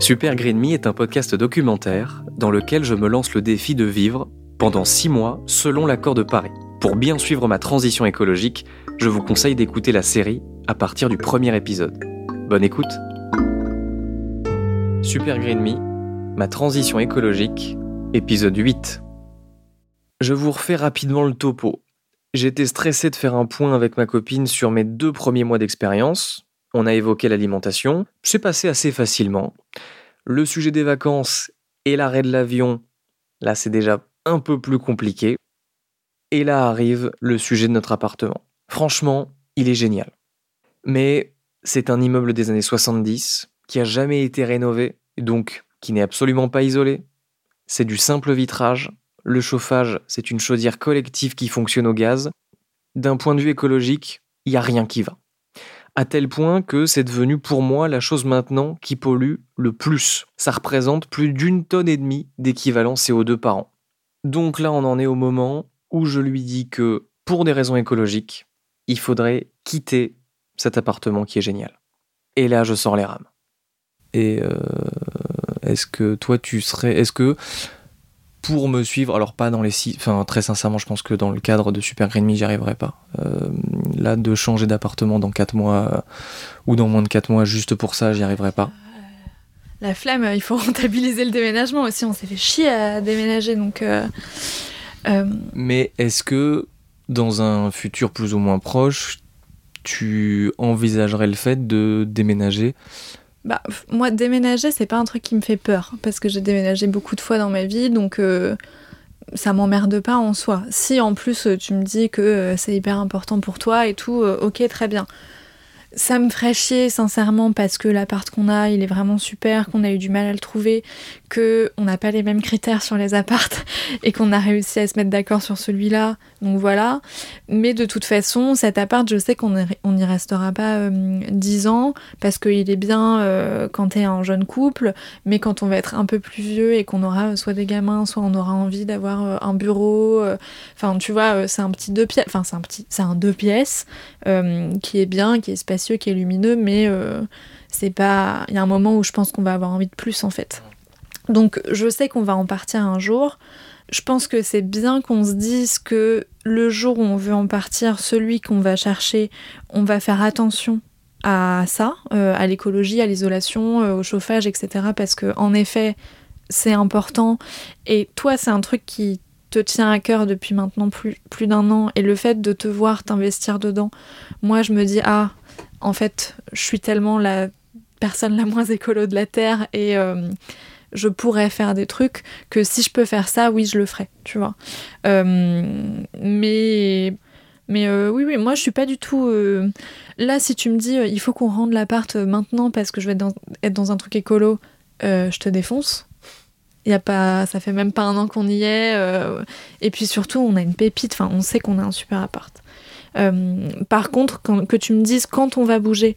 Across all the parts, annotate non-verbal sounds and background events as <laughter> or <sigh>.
Super Green Me est un podcast documentaire dans lequel je me lance le défi de vivre pendant six mois selon l'accord de Paris. Pour bien suivre ma transition écologique, je vous conseille d'écouter la série à partir du premier épisode. Bonne écoute Super Green Me, ma transition écologique, épisode 8. Je vous refais rapidement le topo. J'étais stressé de faire un point avec ma copine sur mes deux premiers mois d'expérience. On a évoqué l'alimentation, c'est passé assez facilement. Le sujet des vacances et l'arrêt de l'avion, là c'est déjà un peu plus compliqué. Et là arrive le sujet de notre appartement. Franchement, il est génial. Mais c'est un immeuble des années 70 qui a jamais été rénové, donc qui n'est absolument pas isolé. C'est du simple vitrage. Le chauffage, c'est une chaudière collective qui fonctionne au gaz. D'un point de vue écologique, il n'y a rien qui va. À tel point que c'est devenu pour moi la chose maintenant qui pollue le plus. Ça représente plus d'une tonne et demie d'équivalent CO2 par an. Donc là, on en est au moment où je lui dis que, pour des raisons écologiques, il faudrait quitter cet appartement qui est génial. Et là, je sors les rames. Et euh, est-ce que toi, tu serais. Est-ce que pour me suivre, alors pas dans les six. Enfin, très sincèrement, je pense que dans le cadre de Super Green Me, j'y arriverai pas. Euh, là, de changer d'appartement dans 4 mois euh, ou dans moins de 4 mois, juste pour ça, j'y arriverai pas. La flemme, il faut <laughs> rentabiliser le déménagement aussi. On s'est fait chier à déménager, donc. Mais est-ce que dans un futur plus ou moins proche, tu envisagerais le fait de déménager bah, moi, déménager, c'est pas un truc qui me fait peur, parce que j'ai déménagé beaucoup de fois dans ma vie, donc euh, ça m'emmerde pas en soi. Si en plus tu me dis que euh, c'est hyper important pour toi et tout, euh, ok, très bien. Ça me ferait chier sincèrement parce que l'appart qu'on a, il est vraiment super, qu'on a eu du mal à le trouver, que on n'a pas les mêmes critères sur les appartes <laughs> et qu'on a réussi à se mettre d'accord sur celui-là. Donc voilà. Mais de toute façon, cet appart, je sais qu'on n'y restera pas 10 euh, ans parce qu'il est bien euh, quand t'es un jeune couple, mais quand on va être un peu plus vieux et qu'on aura soit des gamins, soit on aura envie d'avoir euh, un bureau. Enfin, tu vois, c'est un petit deux pièces. Enfin, c'est un petit, c'est un deux pièces qui est bien, qui est spacieux, qui est lumineux, mais c'est pas. Il y a un moment où je pense qu'on va avoir envie de plus en fait. Donc, je sais qu'on va en partir un jour je pense que c'est bien qu'on se dise que le jour où on veut en partir, celui qu'on va chercher, on va faire attention à ça, euh, à l'écologie, à l'isolation, euh, au chauffage, etc. Parce que en effet, c'est important. Et toi, c'est un truc qui te tient à cœur depuis maintenant plus, d'un an. Et le fait de te voir t'investir dedans, moi, je me dis, ah, en fait, je suis tellement la personne la moins écolo de la Terre et... Euh, je pourrais faire des trucs que si je peux faire ça, oui, je le ferai, tu vois. Euh, mais mais euh, oui, oui, moi je suis pas du tout. Euh, là, si tu me dis il faut qu'on rende l'appart maintenant parce que je vais être dans, un truc écolo, je te défonce. Y a pas, ça fait même pas un an qu'on y est. et puis surtout, on a une pépite. Enfin, on sait qu'on a un super appart. par contre, que tu me dises quand on va bouger,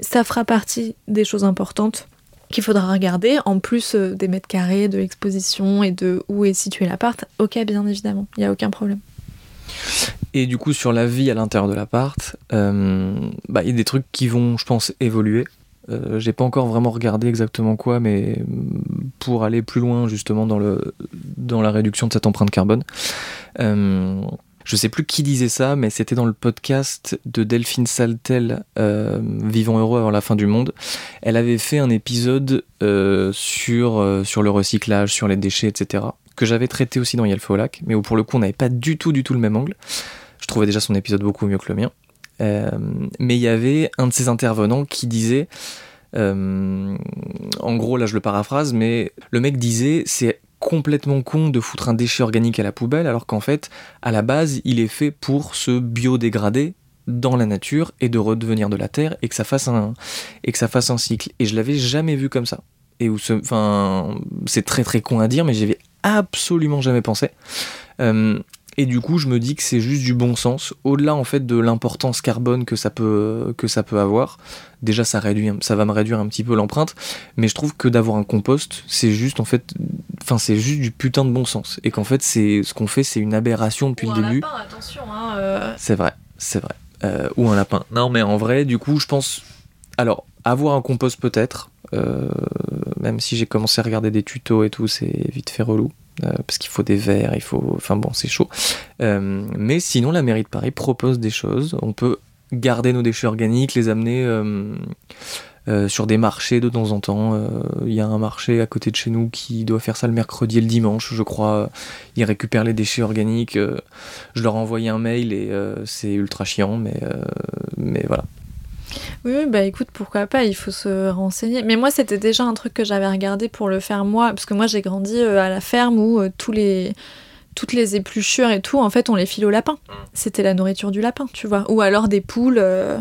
ça fera partie des choses importantes qu'il faudra regarder, en plus euh, des mètres carrés, de l'exposition et de où est situé l'appart. Ok, bien évidemment, il n'y a aucun problème. Et du coup, sur la vie à l'intérieur de l'appart, euh, bah, il y a des trucs qui vont, je pense, évoluer. Euh, J'ai pas encore vraiment regardé exactement quoi, mais pour aller plus loin justement dans, la réduction de cette empreinte carbone. Euh, je sais plus qui disait ça, mais c'était dans le podcast de Delphine Saltel, euh, Vivant heureux avant la fin du monde. Elle avait fait un épisode euh, sur, euh, sur le recyclage, sur les déchets, etc. Que j'avais traité aussi dans Yelfo lac, mais où pour le coup on n'avait pas du tout, du tout le même angle. Je trouvais déjà son épisode beaucoup mieux que le mien. mais il y avait un de ses intervenants qui disait. en gros, là je le paraphrase, mais le mec disait c'est complètement con de foutre un déchet organique à la poubelle alors qu'en fait, à la base, il est fait pour se biodégrader dans la nature et de redevenir de la terre et que ça fasse un que ça fasse un cycle. Et je l'avais jamais vu comme ça. Et où c'est très très con à dire, mais j'y avais absolument jamais pensé. Euh, et du coup, je me dis que c'est juste du bon sens. Au-delà en fait de l'importance carbone que ça peut avoir. Déjà, ça ça va me réduire un petit peu l'empreinte. Mais je trouve que d'avoir un compost, c'est juste en fait, enfin, c'est juste du putain de bon sens. Et qu'en fait, c'est ce qu'on fait, c'est une aberration depuis Ou le un début. lapin, attention. Hein, euh. C'est vrai, c'est vrai. Euh, ou un lapin. Non, mais en vrai, du coup, je pense. Alors, avoir un compost peut-être. euh, même si j'ai commencé à regarder des tutos et tout, c'est vite fait relou. euh, parce qu'il faut des verres, il faut. Enfin bon, c'est chaud. Euh, mais sinon, la mairie de Paris propose des choses. On peut garder nos déchets organiques, les amener. Euh, sur des marchés de temps en temps. Euh, Il y a un marché à côté de chez nous qui doit faire ça le mercredi et le dimanche, je crois. Ils récupèrent les déchets organiques. euh, je leur ai envoyé un mail et euh, c'est ultra chiant, mais, euh, mais voilà. Oui, oui, bah écoute, pourquoi pas, il faut se renseigner. Mais moi, c'était déjà un truc que j'avais regardé pour le faire moi, parce que moi, j'ai grandi euh, à la ferme où euh, tous les toutes les épluchures et tout, en fait, on les file au lapin. C'était la nourriture du lapin, tu vois. Ou alors des poules. euh,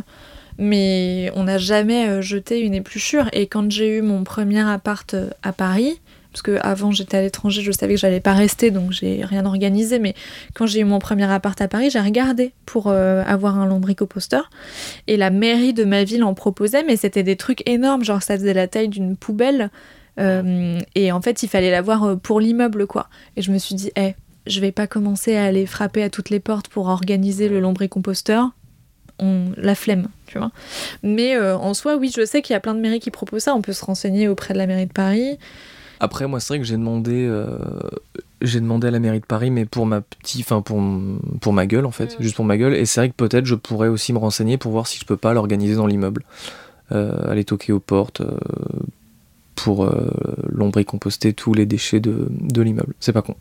mais on n'a jamais euh, jeté une épluchure. Et quand j'ai eu mon premier appart euh, à Paris, parce que avant j'étais à l'étranger, je savais que j'allais pas rester, donc j'ai rien organisé. Mais quand j'ai eu mon premier appart à Paris, j'ai regardé pour euh, avoir un lombricomposteur. Et la mairie de ma ville en proposait, mais c'était des trucs énormes, genre ça faisait la taille d'une poubelle. Et en fait, il fallait l'avoir pour l'immeuble, quoi. Et je me suis dit, eh, je vais pas commencer à aller frapper à toutes les portes pour organiser le lombricomposteur. On... La flemme, tu vois. Mais euh, en soi, oui, je sais qu'il y a plein de mairies qui proposent ça. On peut se renseigner auprès de la mairie de Paris. Après, moi, c'est vrai que j'ai demandé, euh, j'ai demandé à la mairie de Paris, mais pour ma petite, enfin pour, pour ma gueule en fait, Mm. juste pour ma gueule. Et c'est vrai que peut-être je pourrais aussi me renseigner pour voir si je peux pas l'organiser dans l'immeuble, euh, aller toquer aux portes euh, pour lombricomposter tous les déchets de, de l'immeuble. C'est pas con.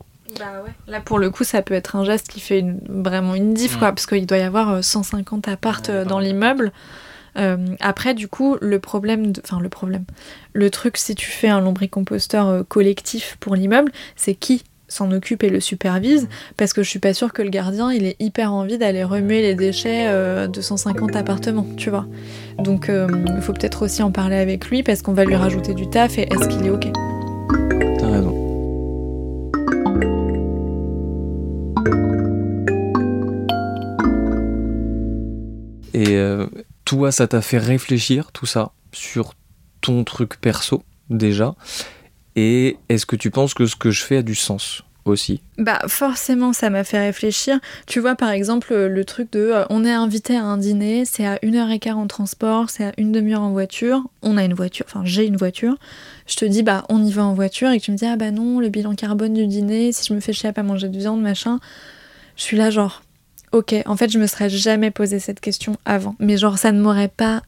Là, pour le coup, ça peut être un geste qui fait une- vraiment une diff, Mm. quoi, parce qu'il doit y avoir euh, 150 appartes Ouais, euh, dans l'immeuble. Euh, après, du coup, le problème, de- enfin le problème, le truc, si tu fais un lombricomposteur euh, collectif pour l'immeuble, c'est qui s'en occupe et le supervise, parce que je suis pas sûre que le gardien, il ait hyper envie d'aller remuer les déchets euh, de 150 appartements, tu vois. Donc, euh, il faut peut-être aussi en parler avec lui, parce qu'on va lui rajouter du taf, et est-ce qu'il est ok? Et euh, toi, ça t'a fait réfléchir tout ça sur ton truc perso déjà? Et est-ce que tu penses que ce que je fais a du sens aussi? Bah forcément ça m'a fait réfléchir. Tu vois par exemple euh, le truc de euh, on est invité à un dîner, c'est à une heure et quart en transport, c'est à une demi-heure en voiture, on a une voiture, enfin j'ai une voiture. Je te dis bah on y va en voiture et que tu me dis ah bah non le bilan carbone du dîner, si je me fais chier à pas manger de viande machin. Je suis là genre ok en fait je me serais jamais posé cette question avant, mais genre ça ne m'aurait pas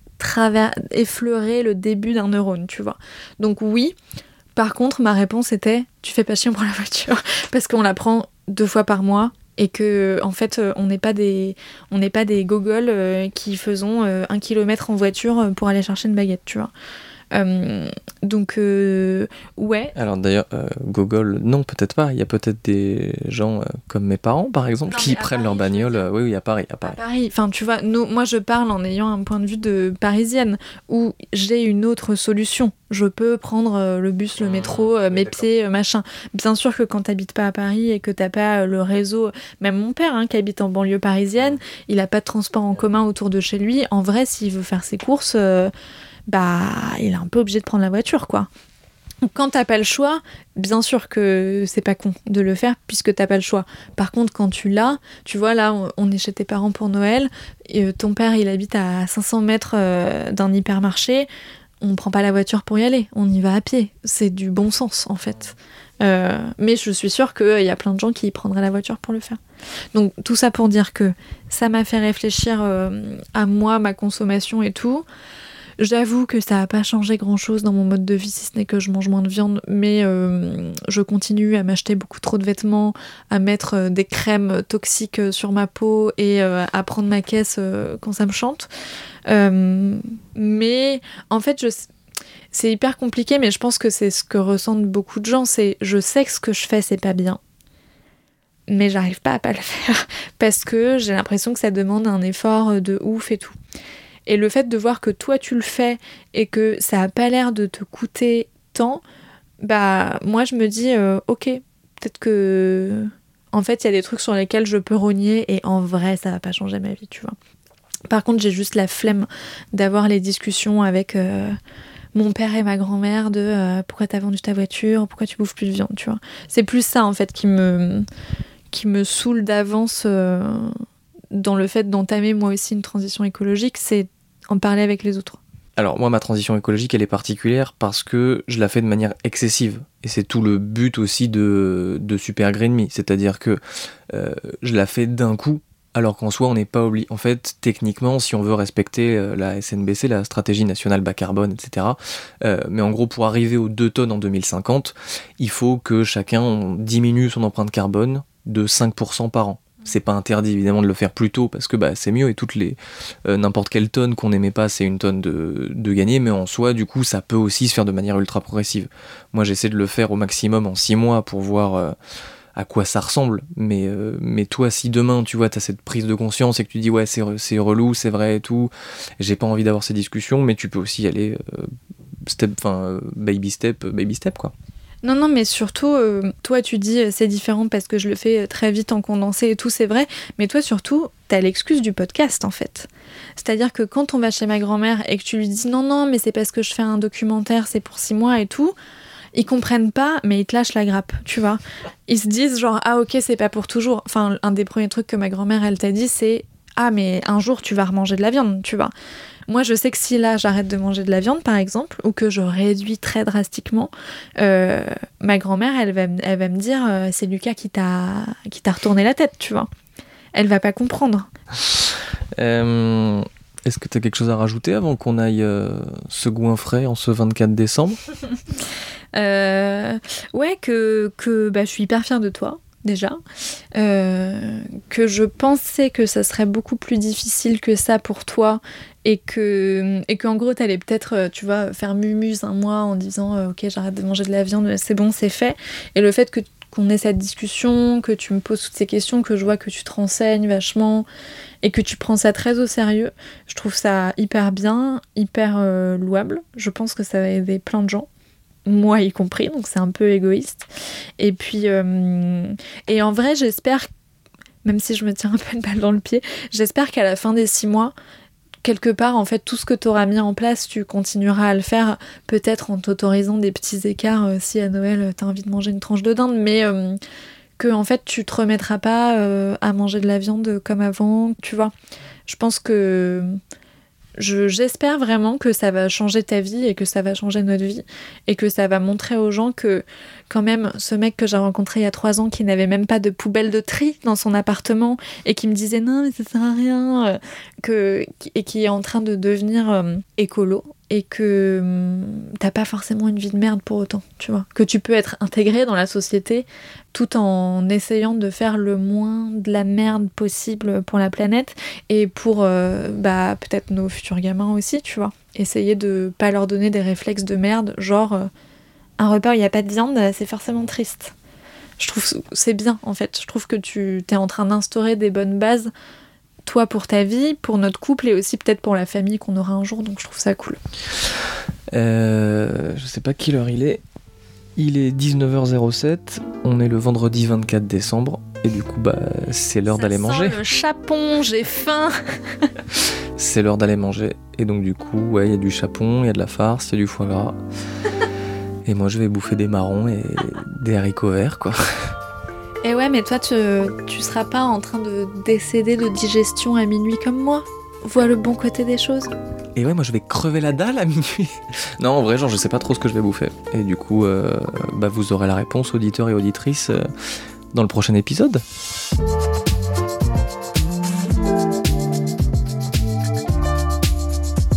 effleuré le début d'un neurone tu vois. Donc oui. Par contre, ma réponse était tu fais pas chier, prend la voiture <laughs> parce qu'on la prend deux fois par mois et que en fait euh, on n'est pas des on n'est pas des gogoles euh, qui faisons euh, un kilomètre en voiture pour aller chercher une baguette, tu vois. Euh, donc euh, ouais. Alors d'ailleurs, euh, Gogol, non, peut-être pas. Il y a peut-être des gens euh, comme mes parents, par exemple, Non, qui prennent Paris, leur bagnole. euh, oui, oui, à Paris, à À Paris. Paris, enfin tu vois, moi je parle en ayant un point de vue de parisienne où j'ai une autre solution. Je peux prendre euh, le bus, le Mmh, métro, euh, mes pieds, euh, machin. Bien sûr que quand t'habites pas à Paris et que t'as pas euh, le réseau, même mon père hein, qui habite en banlieue parisienne, il a pas de transport en commun autour de chez lui. En vrai, s'il veut faire ses courses, euh, bah il est un peu obligé de prendre la voiture, quoi. Donc, Quand t'as pas le choix, bien sûr que c'est pas con de le faire puisque t'as pas le choix. Par contre, quand tu l'as, tu vois, là, on- est chez tes parents pour Noël, et euh, ton père, il habite à 500 mètres euh, d'un hypermarché, on prend pas la voiture pour y aller, on y va à pied. C'est du bon sens, en fait. Euh, mais je suis sûre qu'il y a plein de gens qui prendraient la voiture pour le faire. Donc, tout ça pour dire que ça m'a fait réfléchir à moi, ma consommation et tout. J'avoue que ça n'a pas changé grand chose dans mon mode de vie, si ce n'est que je mange moins de viande, mais euh, je continue à m'acheter beaucoup trop de vêtements, à mettre euh, des crèmes toxiques euh, sur ma peau et à prendre ma caisse quand ça me chante. Mais en fait, je, c'est hyper compliqué, mais je pense que c'est ce que ressentent beaucoup de gens. C'est je sais que ce que je fais, c'est pas bien. mais j'arrive pas à pas le faire <laughs> parce que j'ai l'impression que ça demande un effort de ouf et tout. Et le fait de voir que toi tu le fais et que ça a pas l'air de te coûter tant, bah moi je me dis euh, ok, peut-être que en fait il y a des trucs sur lesquels je peux rogner et en vrai ça va pas changer ma vie, tu vois. Par contre j'ai juste la flemme d'avoir les discussions avec euh, mon père et ma grand-mère de euh, pourquoi t'as vendu ta voiture, pourquoi tu bouffes plus de viande, tu vois. C'est plus ça en fait qui me qui me saoule d'avance dans le fait d'entamer moi aussi une transition écologique, c'est en parler avec les autres. Alors moi, ma transition écologique, elle est particulière parce que je la fais de manière excessive. Et c'est tout le but aussi de, Super Green Me. C'est-à-dire que euh, je la fais d'un coup, alors qu'en soi, on n'est pas obligé. En fait, techniquement, si on veut respecter euh, la SNBC, la stratégie nationale bas carbone, etc., euh, mais en gros, pour arriver aux 2 tonnes en 2050, il faut que chacun diminue son empreinte carbone de 5% par an. C'est pas interdit évidemment de le faire plus tôt parce que bah, c'est mieux et toutes les euh, n'importe quelle tonne qu'on n'aimait pas c'est une tonne de, de mais en soi du coup ça peut aussi se faire de manière ultra progressive. Moi j'essaie de le faire au maximum en 6 mois pour voir euh, à quoi ça ressemble mais, euh, mais toi si demain tu vois t'as cette prise de conscience et que tu dis ouais c'est, relou c'est vrai et tout j'ai pas envie d'avoir ces discussions mais tu peux aussi aller step enfin baby step baby step quoi. Non, non, mais surtout, euh, toi, tu dis euh, c'est différent parce que je le fais euh, très vite en condensé et tout, c'est vrai. Mais toi, surtout, t'as l'excuse du podcast, en fait. C'est-à-dire que quand on va chez ma grand-mère et que tu lui dis non, non, mais c'est parce que je fais un documentaire, c'est pour six mois et tout, ils comprennent pas, mais ils te lâchent la grappe, tu vois. Ils se disent genre, ah ok, c'est pas pour toujours. Enfin, un des premiers trucs que ma grand-mère, elle t'a dit, c'est, ah mais un jour, tu vas remanger de la viande, tu vois. Moi, je sais que si là, j'arrête de manger de la viande, par exemple, ou que je réduis très drastiquement, euh, ma grand-mère, elle va, elle va me dire euh, c'est Lucas qui t'a qui t'a retourné la tête, tu vois. Elle va pas comprendre. Euh, Est-ce que tu as quelque chose à rajouter avant qu'on aille se goinfrer en ce 24 décembre? <laughs> Ouais, que, que bah, je suis hyper fière de toi déjà, euh, que je pensais que ça serait beaucoup plus difficile que ça pour toi et que et qu'en gros t'allais peut-être euh, tu vois faire mumuse un mois en disant euh, ok j'arrête de manger de la viande c'est bon c'est fait et le fait que qu'on ait cette discussion que tu me poses toutes ces questions que je vois que tu te renseignes vachement et que tu prends ça très au sérieux je trouve ça hyper bien hyper louable je pense que ça va aider plein de gens moi y compris, donc c'est un peu égoïste. Et puis, euh, et en vrai, j'espère, même si je me tiens un peu une balle dans le pied, j'espère qu'à la fin des six mois, quelque part, en fait, tout ce que tu auras mis en place, tu continueras à le faire, peut-être en t'autorisant des petits écarts euh, si à Noël tu as envie de manger une tranche de dinde, mais euh, que en fait tu te remettras pas à manger de la viande comme avant, tu vois. Je pense que j'espère vraiment que ça va changer ta vie et que ça va changer notre vie et que ça va montrer aux gens que quand même ce mec que j'ai rencontré il y a trois ans qui n'avait même pas de poubelle de tri dans son appartement et qui me disait non mais ça sert à rien euh, que, et qui est en train de devenir euh, écolo et que hum, t'as pas forcément une vie de merde pour autant, tu vois. Que tu peux être intégré dans la société tout en essayant de faire le moins de la merde possible pour la planète et pour euh, bah, peut-être nos futurs gamins aussi, tu vois. Essayer de pas leur donner des réflexes de merde, genre euh, un repas où il n'y a pas de viande, c'est forcément triste. Je trouve c'est bien en fait. Je trouve que tu es en train d'instaurer des bonnes bases toi pour ta vie, pour notre couple et aussi peut-être pour la famille qu'on aura un jour. Donc je trouve ça cool. Euh, je sais pas quelle heure il est. Il est 19h07. On est le vendredi 24 décembre. Et du coup, bah, c'est l'heure d'aller manger. Le chapon, j'ai faim. <laughs> c'est l'heure d'aller manger. Et donc, du coup, ouais, il y a du chapon, il y a de la farce, il y a du foie gras. <laughs> et moi, je vais bouffer des marrons et des haricots verts, quoi. Et ouais, mais toi, tu, tu seras pas en train de décéder de digestion à minuit comme moi Vois le bon côté des choses. Et ouais, moi je vais crever la dalle à minuit. <laughs> non, en vrai, genre, je sais pas trop ce que je vais bouffer. Et du coup, euh, bah, vous aurez la réponse, auditeurs et auditrices, euh, dans le prochain épisode.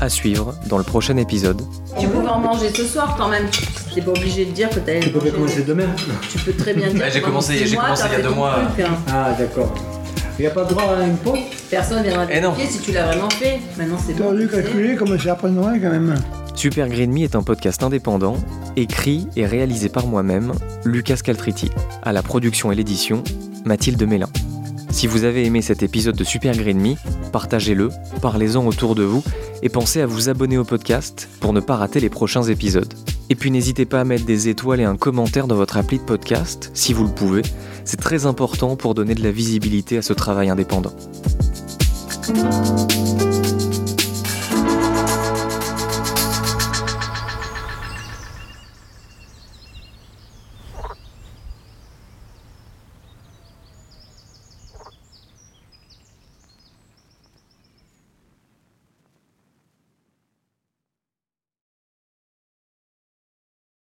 À suivre dans le prochain épisode. Tu pouvais en manger ce soir quand même. T'es pas obligé de dire que t'allais. Tu peux commencer demain. Tu peux très bien dire. Bah, j'ai commencé, j'ai commencé il y a deux mois. Hein. Ah, d'accord. Il n'y a pas droit à une pause Personne viendra te Eh si tu l'as vraiment fait. Maintenant c'est Tu bon. as dû calculer comme après Noël quand même. Super Green Me est un podcast indépendant, écrit et réalisé par moi-même, Lucas Caltriti. À la production et l'édition, Mathilde Mélin. Si vous avez aimé cet épisode de Super Green Me, partagez-le, parlez-en autour de vous et pensez à vous abonner au podcast pour ne pas rater les prochains épisodes. Et puis n'hésitez pas à mettre des étoiles et un commentaire dans votre appli de podcast, si vous le pouvez. C'est très important pour donner de la visibilité à ce travail indépendant.